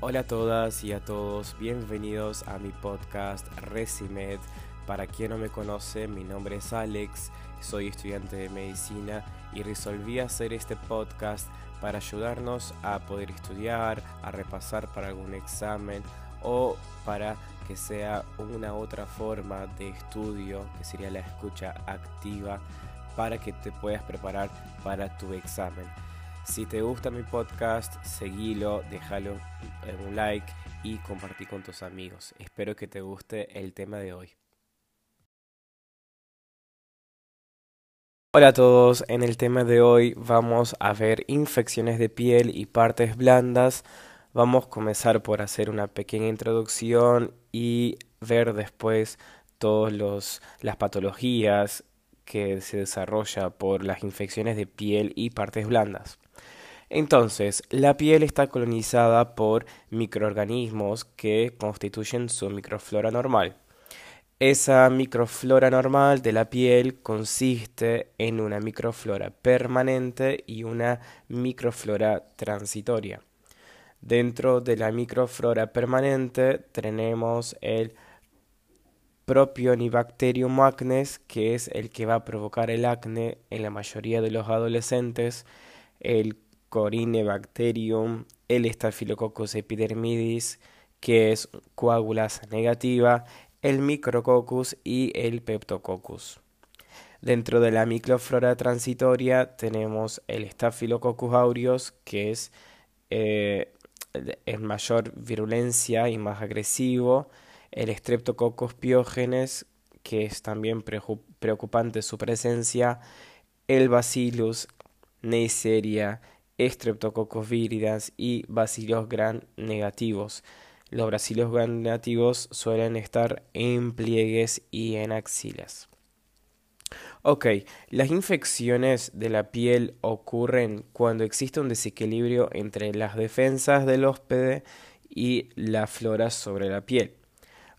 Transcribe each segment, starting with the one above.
Hola a todas y a todos, bienvenidos a mi podcast Resimed. Para quien no me conoce, mi nombre es Alex, soy estudiante de medicina y resolví hacer este podcast para ayudarnos a poder estudiar, a repasar para algún examen o para que sea una otra forma de estudio, que sería la escucha activa, para que te puedas preparar para tu examen. Si te gusta mi podcast, seguilo, déjalo un like y compartí con tus amigos. Espero que te guste el tema de hoy. Hola a todos, en el tema de hoy vamos a ver infecciones de piel y partes blandas. Vamos a comenzar por hacer una pequeña introducción y ver después todas las patologías que se desarrolla por las infecciones de piel y partes blandas. Entonces, la piel está colonizada por microorganismos que constituyen su microflora normal. Esa microflora normal de la piel consiste en una microflora permanente y una microflora transitoria. Dentro de la microflora permanente tenemos el Propionibacterium acnes, que es el que va a provocar el acné en la mayoría de los adolescentes, Corinebacterium, el Staphylococcus epidermidis, que es coagulasa negativa, el Micrococcus y el Peptococcus. Dentro de la microflora transitoria tenemos el Staphylococcus aureus, que es eh, en mayor virulencia y más agresivo, el Streptococcus pyogenes, que es también preocupante su presencia, el Bacillus neisseria, Streptococcus viridans y Bacillus gram negativos. Los Bacillus gram negativos suelen estar en pliegues y en axilas. Ok, las infecciones de la piel ocurren cuando existe un desequilibrio entre las defensas del hóspede y la flora sobre la piel.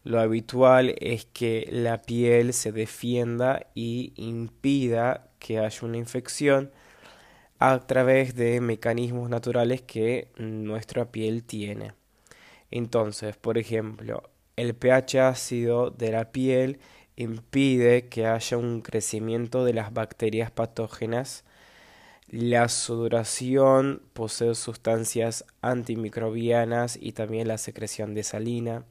Lo habitual es que la piel se defienda y impida que haya una infección a través de mecanismos naturales que nuestra piel tiene. Entonces, por ejemplo, el pH ácido de la piel impide que haya un crecimiento de las bacterias patógenas. La sudoración posee sustancias antimicrobianas y también la secreción de salina.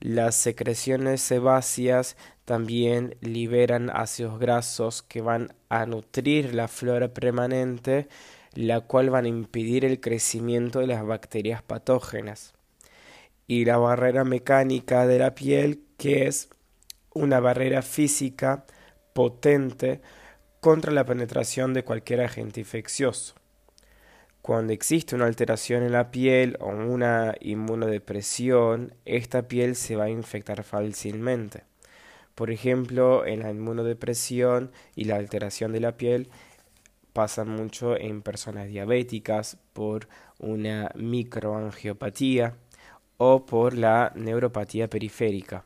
Las secreciones sebáceas también liberan ácidos grasos que van a nutrir la flora permanente, la cual van a impedir el crecimiento de las bacterias patógenas. Y la barrera mecánica de la piel, que es una barrera física potente contra la penetración de cualquier agente infeccioso. Cuando existe una alteración en la piel o una inmunodepresión, esta piel se va a infectar fácilmente. Por ejemplo, en la inmunodepresión y la alteración de la piel pasa mucho en personas diabéticas por una microangiopatía o por la neuropatía periférica.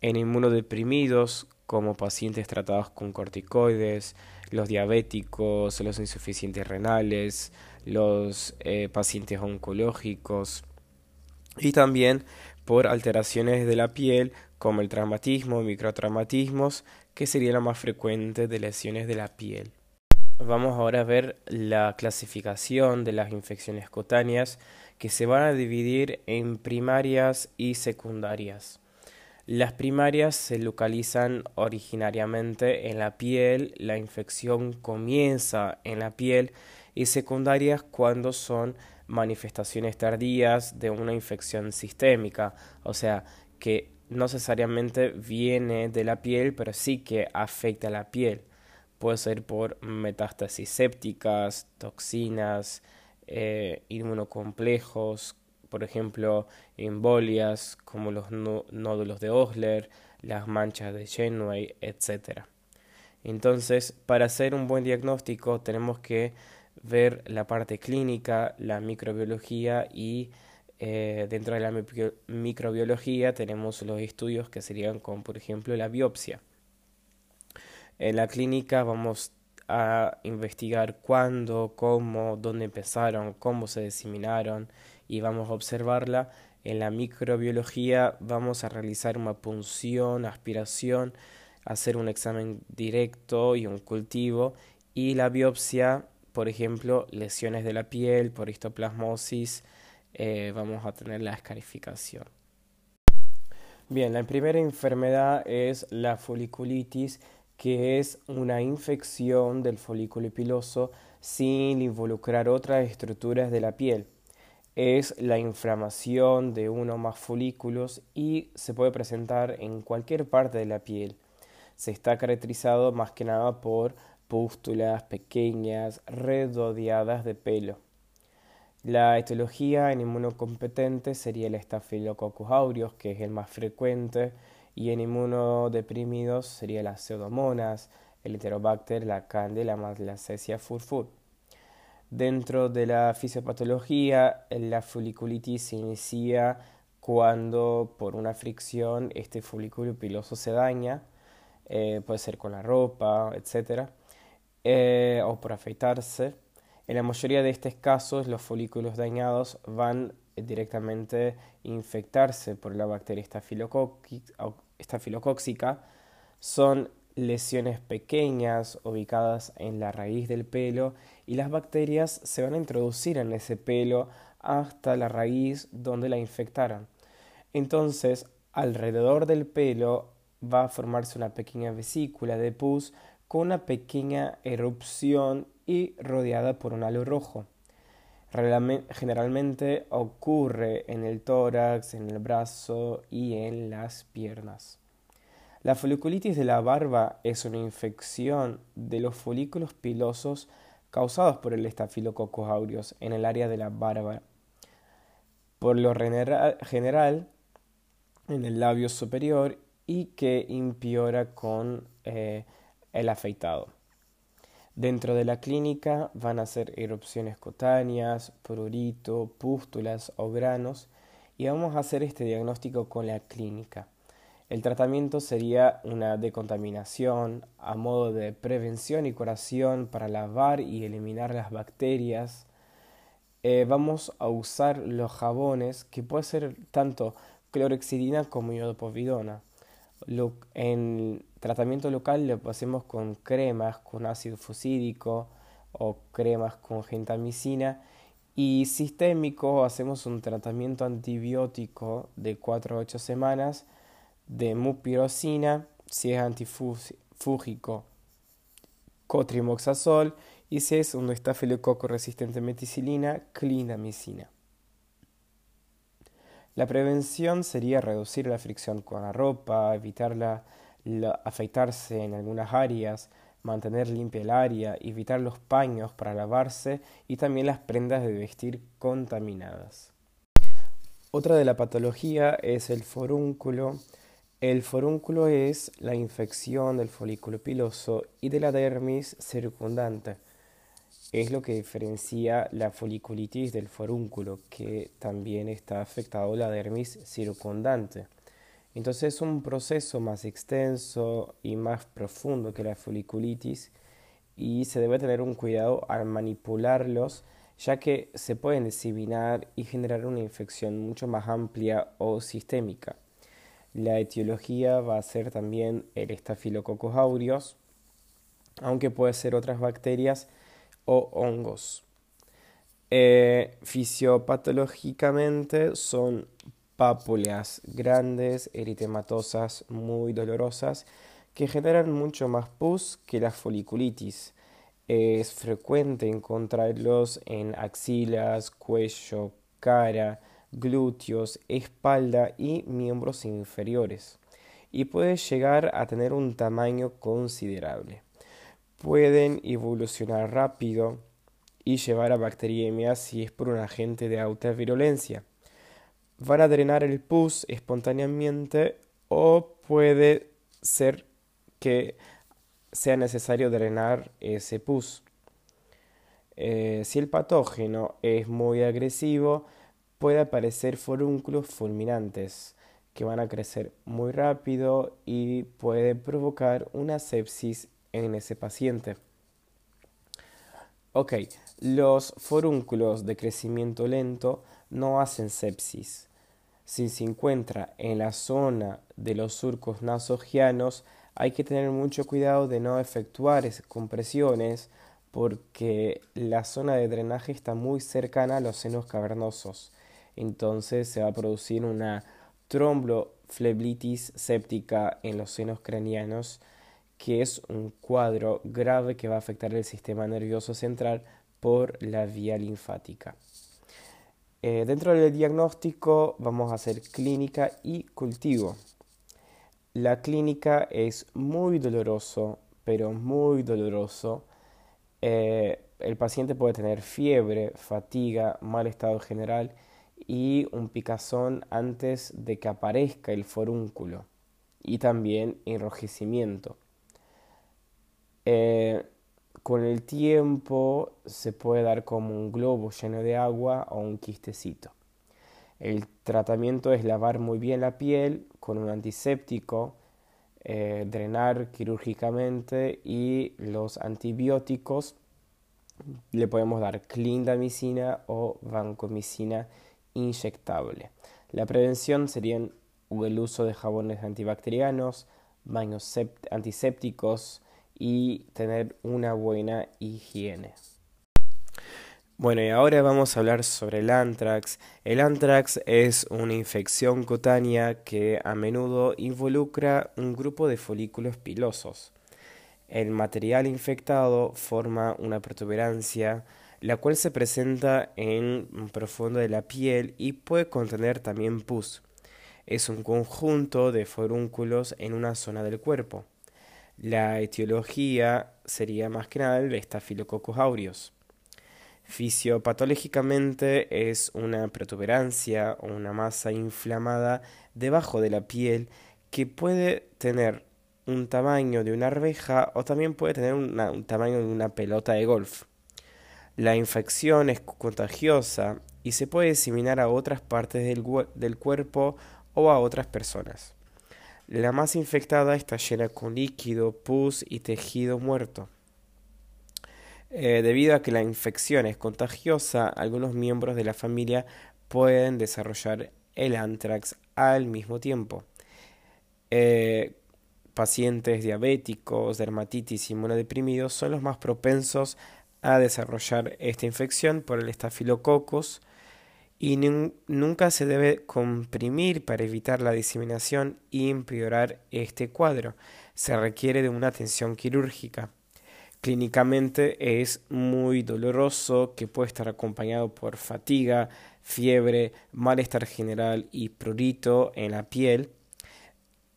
En inmunodeprimidos, como pacientes tratados con corticoides, los diabéticos, los insuficientes renales, los eh, pacientes oncológicos y también por alteraciones de la piel como el traumatismo, microtraumatismos, que sería la más frecuente de lesiones de la piel. Vamos ahora a ver la clasificación de las infecciones cutáneas que se van a dividir en primarias y secundarias. Las primarias se localizan originariamente en la piel, la infección comienza en la piel y secundarias cuando son manifestaciones tardías de una infección sistémica, o sea, que no necesariamente viene de la piel, pero sí que afecta a la piel. Puede ser por metástasis sépticas, toxinas, eh, inmunocomplejos, por ejemplo, embolias como los nódulos de Osler, las manchas de Shenway, etc. Entonces, para hacer un buen diagnóstico tenemos que ver la parte clínica, la microbiología y eh, dentro de la microbiología tenemos los estudios que serían como por ejemplo la biopsia. En la clínica vamos a investigar cuándo, cómo, dónde empezaron, cómo se diseminaron y vamos a observarla. En la microbiología vamos a realizar una punción, aspiración, hacer un examen directo y un cultivo y la biopsia, por ejemplo, lesiones de la piel por histoplasmosis, eh, vamos a tener la escarificación. Bien, la primera enfermedad es la foliculitis, que es una infección del folículo piloso sin involucrar otras estructuras de la piel. Es la inflamación de uno o más folículos y se puede presentar en cualquier parte de la piel. Se está caracterizado más que nada por pústulas pequeñas redondeadas de pelo. La etiología en inmunocompetente sería el Staphylococcus aureus, que es el más frecuente, y en inmunodeprimidos sería las pseudomonas, el Enterobacter, la Candela, la Cecia furfur. Dentro de la fisiopatología, la foliculitis se inicia cuando por una fricción este folículo piloso se daña, eh, puede ser con la ropa, etc. Eh, o por afeitarse. En la mayoría de estos casos, los folículos dañados van directamente a infectarse por la bacteria estafilocóxica. Son lesiones pequeñas ubicadas en la raíz del pelo y las bacterias se van a introducir en ese pelo hasta la raíz donde la infectaron. Entonces, alrededor del pelo va a formarse una pequeña vesícula de pus con una pequeña erupción y rodeada por un halo rojo. Generalmente ocurre en el tórax, en el brazo y en las piernas. La foliculitis de la barba es una infección de los folículos pilosos causados por el estafilococcus aureus en el área de la barba. Por lo general en el labio superior y que empeora con eh, el afeitado. Dentro de la clínica van a ser erupciones cutáneas, prurito, pústulas o granos y vamos a hacer este diagnóstico con la clínica. El tratamiento sería una decontaminación a modo de prevención y curación para lavar y eliminar las bacterias. Eh, vamos a usar los jabones que puede ser tanto clorexidina como iodopovidona. En tratamiento local lo hacemos con cremas con ácido fusídico o cremas con gentamicina y sistémico hacemos un tratamiento antibiótico de 4 a 8 semanas de mupirocina si es antifúgico cotrimoxazol y si es un estafilococo resistente a meticilina, clindamicina. La prevención sería reducir la fricción con la ropa, evitarla afeitarse en algunas áreas, mantener limpia el área, evitar los paños para lavarse y también las prendas de vestir contaminadas. Otra de la patología es el forúnculo. El forúnculo es la infección del folículo piloso y de la dermis circundante. Es lo que diferencia la foliculitis del forúnculo, que también está afectado la dermis circundante. Entonces es un proceso más extenso y más profundo que la foliculitis y se debe tener un cuidado al manipularlos ya que se pueden diseminar y generar una infección mucho más amplia o sistémica. La etiología va a ser también el estafilococcus aureus, aunque puede ser otras bacterias o hongos. Eh, fisiopatológicamente son pápulas grandes, eritematosas, muy dolorosas, que generan mucho más pus que la foliculitis. Es frecuente encontrarlos en axilas, cuello, cara, glúteos, espalda y miembros inferiores, y puede llegar a tener un tamaño considerable. Pueden evolucionar rápido y llevar a bacteriemia si es por un agente de alta virulencia van a drenar el pus espontáneamente o puede ser que sea necesario drenar ese pus. Eh, si el patógeno es muy agresivo, puede aparecer forúnculos fulminantes que van a crecer muy rápido y puede provocar una sepsis en ese paciente. Ok, los forúnculos de crecimiento lento no hacen sepsis. Si se encuentra en la zona de los surcos nasogianos, hay que tener mucho cuidado de no efectuar compresiones porque la zona de drenaje está muy cercana a los senos cavernosos. Entonces se va a producir una tromboflebitis séptica en los senos craneanos, que es un cuadro grave que va a afectar el sistema nervioso central por la vía linfática. Eh, dentro del diagnóstico vamos a hacer clínica y cultivo. La clínica es muy doloroso, pero muy doloroso. Eh, el paciente puede tener fiebre, fatiga, mal estado general y un picazón antes de que aparezca el forúnculo y también enrojecimiento. Eh, con el tiempo se puede dar como un globo lleno de agua o un quistecito. El tratamiento es lavar muy bien la piel con un antiséptico, eh, drenar quirúrgicamente y los antibióticos le podemos dar clindamicina o vancomicina inyectable. La prevención sería el uso de jabones antibacterianos, baños antisépticos y tener una buena higiene. Bueno, y ahora vamos a hablar sobre el antrax. El antrax es una infección cutánea que a menudo involucra un grupo de folículos pilosos. El material infectado forma una protuberancia la cual se presenta en profundo de la piel y puede contener también pus. Es un conjunto de forúnculos en una zona del cuerpo. La etiología sería más que nada el Staphylococcus aureus. Fisiopatológicamente es una protuberancia o una masa inflamada debajo de la piel que puede tener un tamaño de una arveja o también puede tener un tamaño de una pelota de golf. La infección es contagiosa y se puede diseminar a otras partes del, cuerpo o a otras personas. La masa infectada está llena con líquido, pus y tejido muerto. Eh, debido a que la infección es contagiosa, algunos miembros de la familia pueden desarrollar el anthrax al mismo tiempo. Eh, pacientes diabéticos, dermatitis y inmunodeprimidos son los más propensos a desarrollar esta infección por el estafilococcus y nunca se debe comprimir para evitar la diseminación y empeorar este cuadro. Se requiere de una atención quirúrgica. Clínicamente es muy doloroso que puede estar acompañado por fatiga, fiebre, malestar general y prurito en la piel.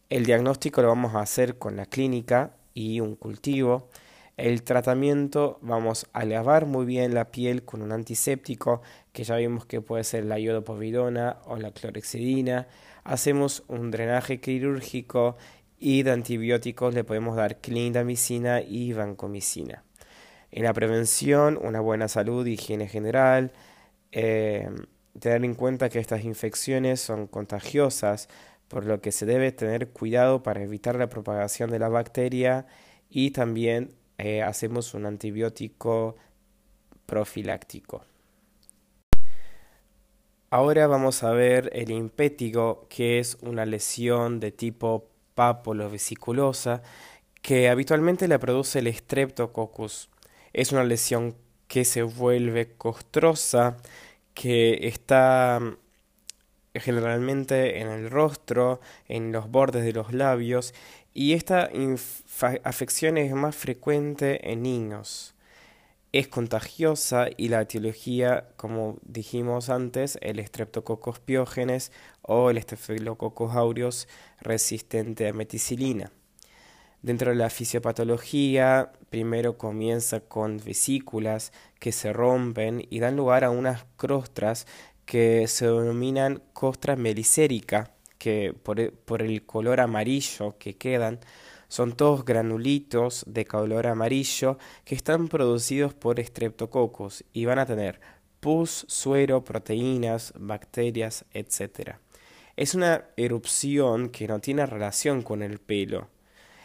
El diagnóstico lo vamos a hacer con la clínica y un cultivo. El tratamiento vamos a lavar muy bien la piel con un antiséptico que ya vimos que puede ser la iodopovidona o la clorexidina. Hacemos un drenaje quirúrgico y de antibióticos le podemos dar clindamicina y vancomicina. En la prevención, una buena salud, higiene general, eh, tener en cuenta que estas infecciones son contagiosas, por lo que se debe tener cuidado para evitar la propagación de la bacteria y también eh, hacemos un antibiótico profiláctico. Ahora vamos a ver el impétigo, que es una lesión de tipo papulovesiculosa que habitualmente la produce el Streptococcus. Es una lesión que se vuelve costrosa, que está mm, generalmente en el rostro, en los bordes de los labios y esta afección es más frecuente en niños. Es contagiosa y la etiología, como dijimos antes, el Streptococcus piógenes o el Staphylococcus aureus resistente a meticilina. Dentro de la fisiopatología, primero comienza con vesículas que se rompen y dan lugar a unas crostras que se denominan costra melicérica que por, e, por el color amarillo que quedan son todos granulitos de color amarillo que están producidos por estreptococos y van a tener pus, suero, proteínas, bacterias, etc. Es una erupción que no tiene relación con el pelo.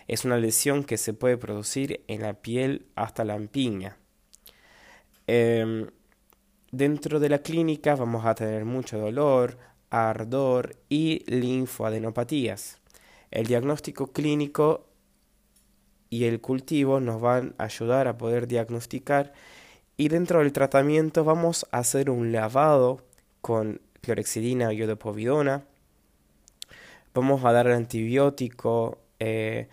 Es una lesión que se puede producir en la piel hasta la empiña. Em, Dentro de la clínica vamos a tener mucho dolor, ardor y linfoadenopatías. El diagnóstico clínico y el cultivo nos van a ayudar a poder diagnosticar y dentro del tratamiento vamos a hacer un lavado con clorexidina o iodopovidona. Vamos a dar antibiótico. Eh,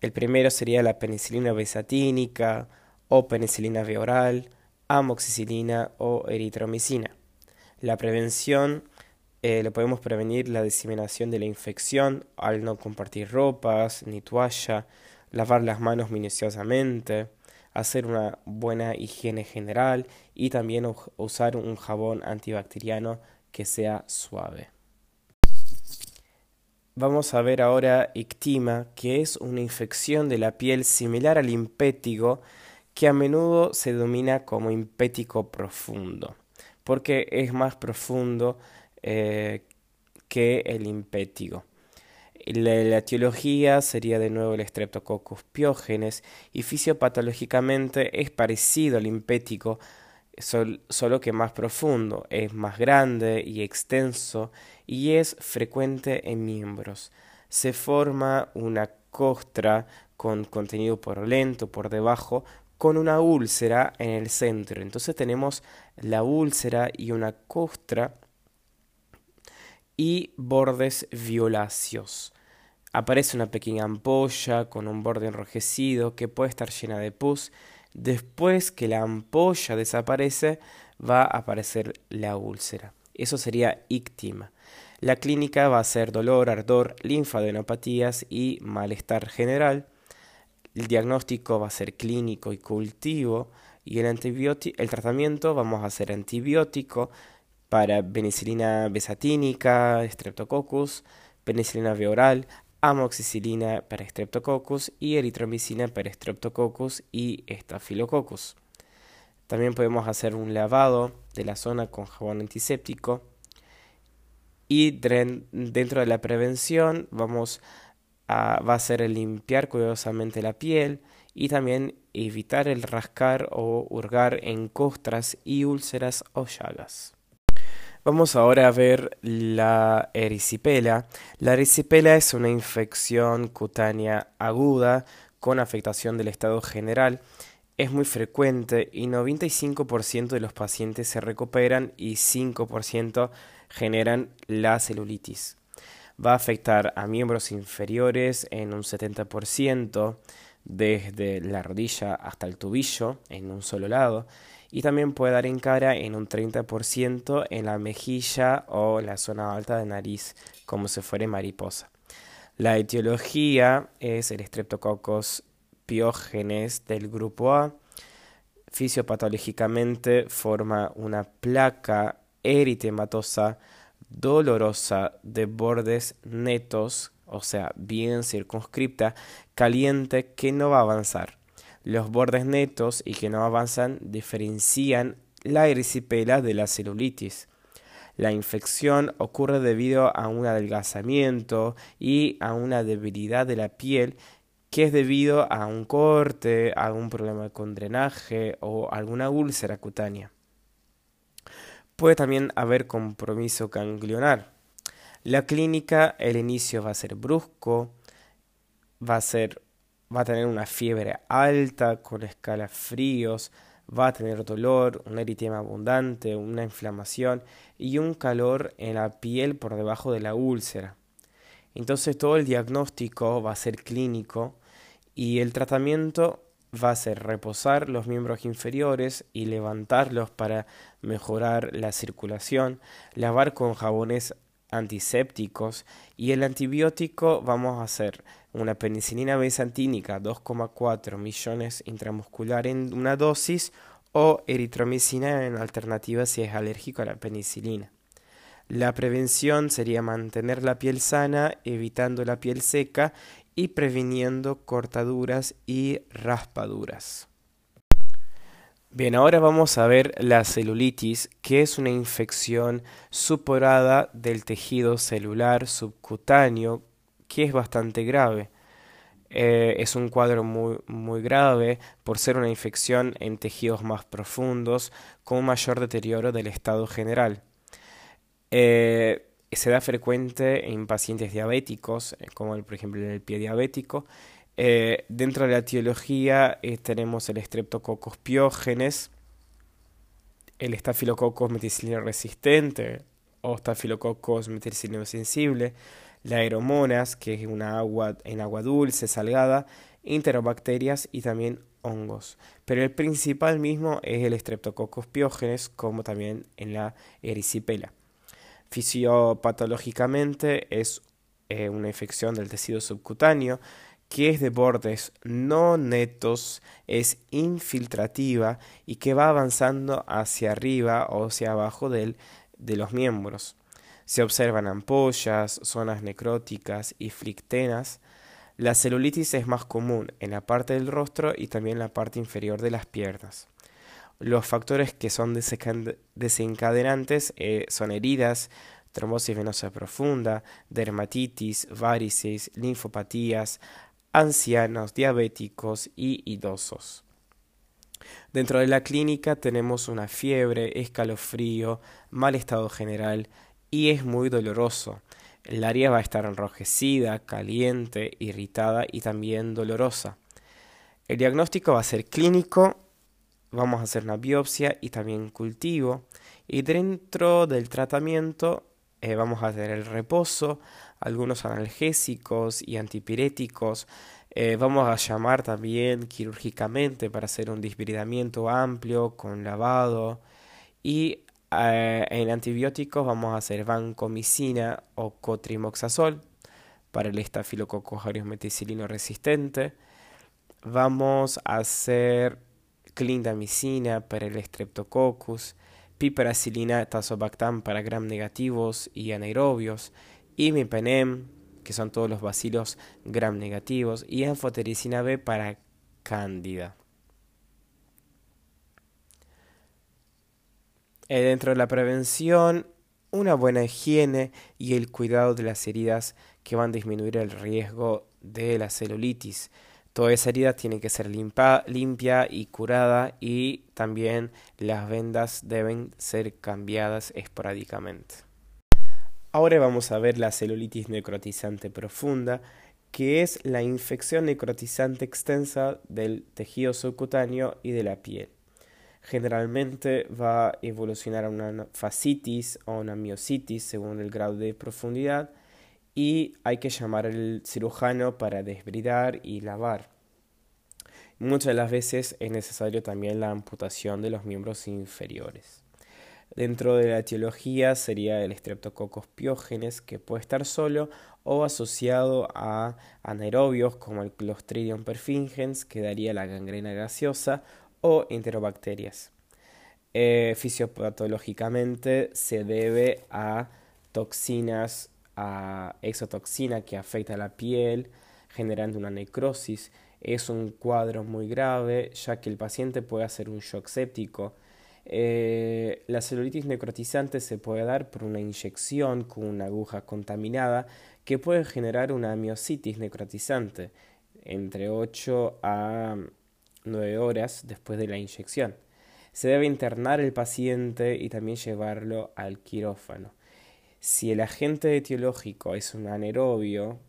el primero sería la penicilina besatínica o penicilina B oral amoxicilina o eritromicina. La prevención eh, lo podemos prevenir la diseminación de la infección al no compartir ropas ni toalla, lavar las manos minuciosamente, hacer una buena higiene general y también usar un jabón antibacteriano que sea suave. Vamos a ver ahora ictima, que es una infección de la piel similar al impétigo, que a menudo se domina como impético profundo, porque es más profundo eh, que el impétigo. La, etiología sería de nuevo el Streptococcus piógenes y fisiopatológicamente es parecido al impético, solo que más profundo, es más grande y extenso y es frecuente en miembros. Se forma una costra con contenido por lento por debajo con una úlcera en el centro. Entonces tenemos la úlcera y una costra y bordes violáceos. Aparece una pequeña ampolla con un borde enrojecido que puede estar llena de pus. Después que la ampolla desaparece, va a aparecer la úlcera. Eso sería íctima. La clínica va a ser dolor, ardor, linfadenopatías y malestar general. El diagnóstico va a ser clínico y cultivo y el, el tratamiento vamos a hacer antibiótico para penicilina besatínica, streptococcus, penicilina B oral, amoxicilina para streptococcus y eritromicina para streptococcus y estafilococcus. También podemos hacer un lavado de la zona con jabón antiséptico y dentro de la prevención vamos va a ser el limpiar cuidadosamente la piel y también evitar el rascar o hurgar en costras y úlceras o llagas. Vamos ahora a ver la erisipela. La erisipela es una infección cutánea aguda con afectación del estado general. Es muy frecuente y 95% de los pacientes se recuperan y 5% generan la celulitis va a afectar a miembros inferiores en un 70%, desde la rodilla hasta el tobillo en un solo lado, y también puede dar en cara en un 30% en la mejilla o la zona alta de nariz, como si fuera mariposa. La etiología es el Streptococcus piógenes del grupo A. Fisiopatológicamente forma una placa eritematosa dolorosa de bordes netos, o sea, bien circunscripta, caliente, que no va a avanzar. Los bordes netos y que no avanzan diferencian la erisipela de la celulitis. La infección ocurre debido a un adelgazamiento y a una debilidad de la piel que es debido a un corte, a un problema con drenaje o alguna úlcera cutánea. Puede también haber compromiso ganglionar. La clínica, el inicio va a ser brusco, va a ser va a tener una fiebre alta con escalofríos, va a tener dolor, un eritema abundante, una inflamación y un calor en la piel por debajo de la úlcera. Entonces todo el diagnóstico va a ser clínico y el tratamiento va a ser reposar los miembros inferiores y levantarlos para mejorar la circulación, lavar con jabones antisépticos y el antibiótico vamos a hacer una penicilina besantínica 2,4 millones intramuscular en una dosis o eritromicina en alternativa si es alérgico a la penicilina. La prevención sería mantener la piel sana, evitando la piel seca y previniendo cortaduras y raspaduras. Bien, ahora vamos a ver la celulitis, que es una infección suporada del tejido celular subcutáneo, es bastante grave. Eh, es un cuadro muy, muy grave por ser una infección en tejidos más profundos con mayor deterioro del estado general. Eh, se da frecuente en pacientes diabéticos, eh, como por ejemplo en el pie diabético. dentro de la etiología tenemos el Streptococcus piógenes, el Staphylococcus meticilino resistente o Staphylococcus meticilino sensible, la aeromonas, que es una agua en agua dulce, salgada, interobacterias y también hongos. Pero el principal mismo es el Streptococcus piógenes, como también en la erisipela. Fisiopatológicamente es eh, una infección del tejido subcutáneo que es de bordes no netos, es infiltrativa y que va avanzando hacia arriba o hacia abajo del, de los miembros. Se observan ampollas, zonas necróticas y flictenas. La celulitis es más común en la parte del rostro y también en la parte inferior de las piernas. Los factores que son desencadenantes eh, son heridas, trombosis venosa profunda, dermatitis, varices, linfopatías, ancianos, diabéticos y idosos. Dentro de la clínica tenemos una fiebre, escalofrío, mal estado general, y es muy doloroso. El área va a estar enrojecida, caliente, irritada y también dolorosa. El diagnóstico va a ser clínico, vamos a hacer una biopsia y también cultivo. Y dentro del tratamiento eh, vamos a tener el reposo, algunos analgésicos y antipiréticos. Eh, vamos a llamar también quirúrgicamente para hacer un desbridamiento amplio con lavado y eh, en antibióticos vamos a hacer vancomicina o cotrimoxazol para el estafilococcus meticilino resistente. Vamos a hacer clindamicina para el streptococcus, piperacilina tazobactam para gram negativos y anaerobios, imipenem, que son todos los bacilos gram negativos, y anfotericina B para cándida. Eh, dentro de la prevención, una buena higiene y el cuidado de las heridas que van a disminuir el riesgo de la celulitis. Toda esa herida tiene que ser limpia y curada y también las vendas deben ser cambiadas esporádicamente. Ahora vamos a ver la celulitis necrotizante profunda, que es la infección necrotizante extensa del tejido subcutáneo y de la piel generalmente va a evolucionar a una fascitis o una miositis según el grado de profundidad y hay que llamar al cirujano para desbridar y lavar. Muchas de las veces es necesario también la amputación de los miembros inferiores. Dentro de la etiología sería el Streptococcus piógenes, que puede estar solo o asociado a anaerobios como el Clostridium perfringens, que daría la gangrena gaseosa, o enterobacterias. Eh, fisiopatológicamente se debe a toxinas, a exotoxina que afecta a la piel, generando una necrosis. Es un cuadro muy grave, ya que el paciente puede hacer un shock séptico. Eh, la celulitis necrotizante se puede dar por una inyección con una aguja contaminada que puede generar una miositis necrotizante entre 8 a nueve horas después de la inyección. Se debe internar el paciente y también llevarlo al quirófano. Si el agente etiológico es un anaerobio,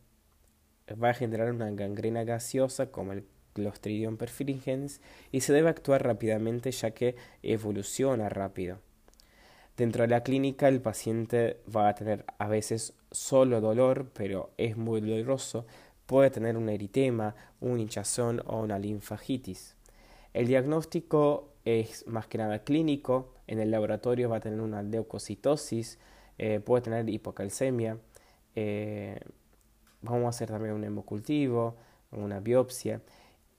va a generar una gangrena gaseosa como el Clostridium perfringens y se debe actuar rápidamente ya que evoluciona rápido. Dentro de la clínica el paciente va a tener a veces solo dolor, pero es muy doloroso, Puede tener un eritema, un hinchazón o una linfagitis. El diagnóstico es más que nada clínico. En el laboratorio va a tener una leucocitosis, eh, puede tener hipocalcemia. Eh, vamos a hacer también un hemocultivo, una biopsia.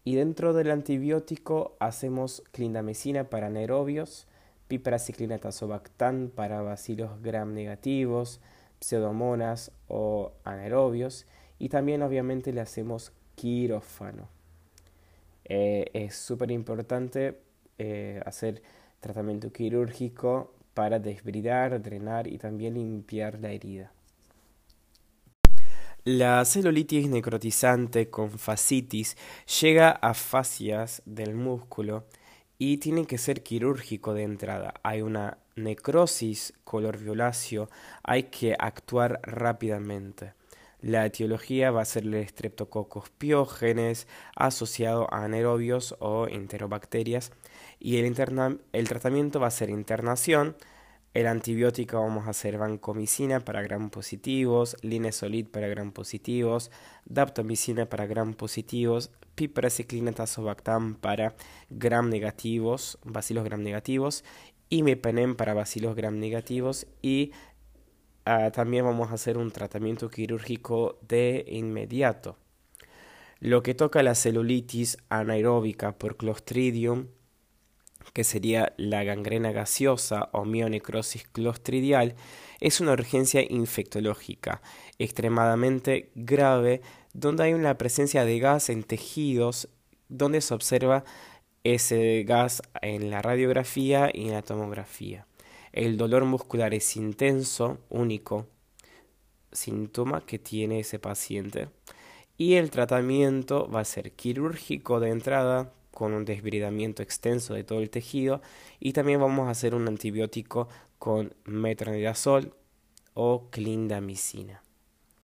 Y dentro del antibiótico hacemos clindamicina para anaerobios, piperaciclina tazobactam para bacilos gram negativos, pseudomonas o anaerobios y también obviamente le hacemos quirófano. Eh, es súper importante eh, hacer tratamiento quirúrgico para desbridar, drenar y también limpiar la herida. La celulitis necrotizante con fascitis llega a fascias del músculo y tiene que ser quirúrgico de entrada. Hay una necrosis color violáceo, hay que actuar rápidamente. La etiología va a ser el Streptococcus piógenes asociado a anaerobios o enterobacterias y el, el tratamiento va a ser internación, el antibiótico vamos a hacer vancomicina para gram positivos, linesolid para gram positivos, daptomicina para gram positivos, piperaciclina tazobactam para gram negativos, bacilos gram negativos, y mepenem para bacilos gram negativos y ah, también vamos a hacer un tratamiento quirúrgico de inmediato. Lo que toca la celulitis anaeróbica por Clostridium que sería la gangrena gaseosa o mionecrosis clostridial, es una urgencia infectológica extremadamente grave donde hay una presencia de gas en tejidos donde se observa ese gas en la radiografía y en la tomografía. El dolor muscular es intenso, único síntoma que tiene ese paciente. Y el tratamiento va a ser quirúrgico de entrada, con un desbridamiento extenso de todo el tejido y también vamos a hacer un antibiótico con metronidazol o clindamicina.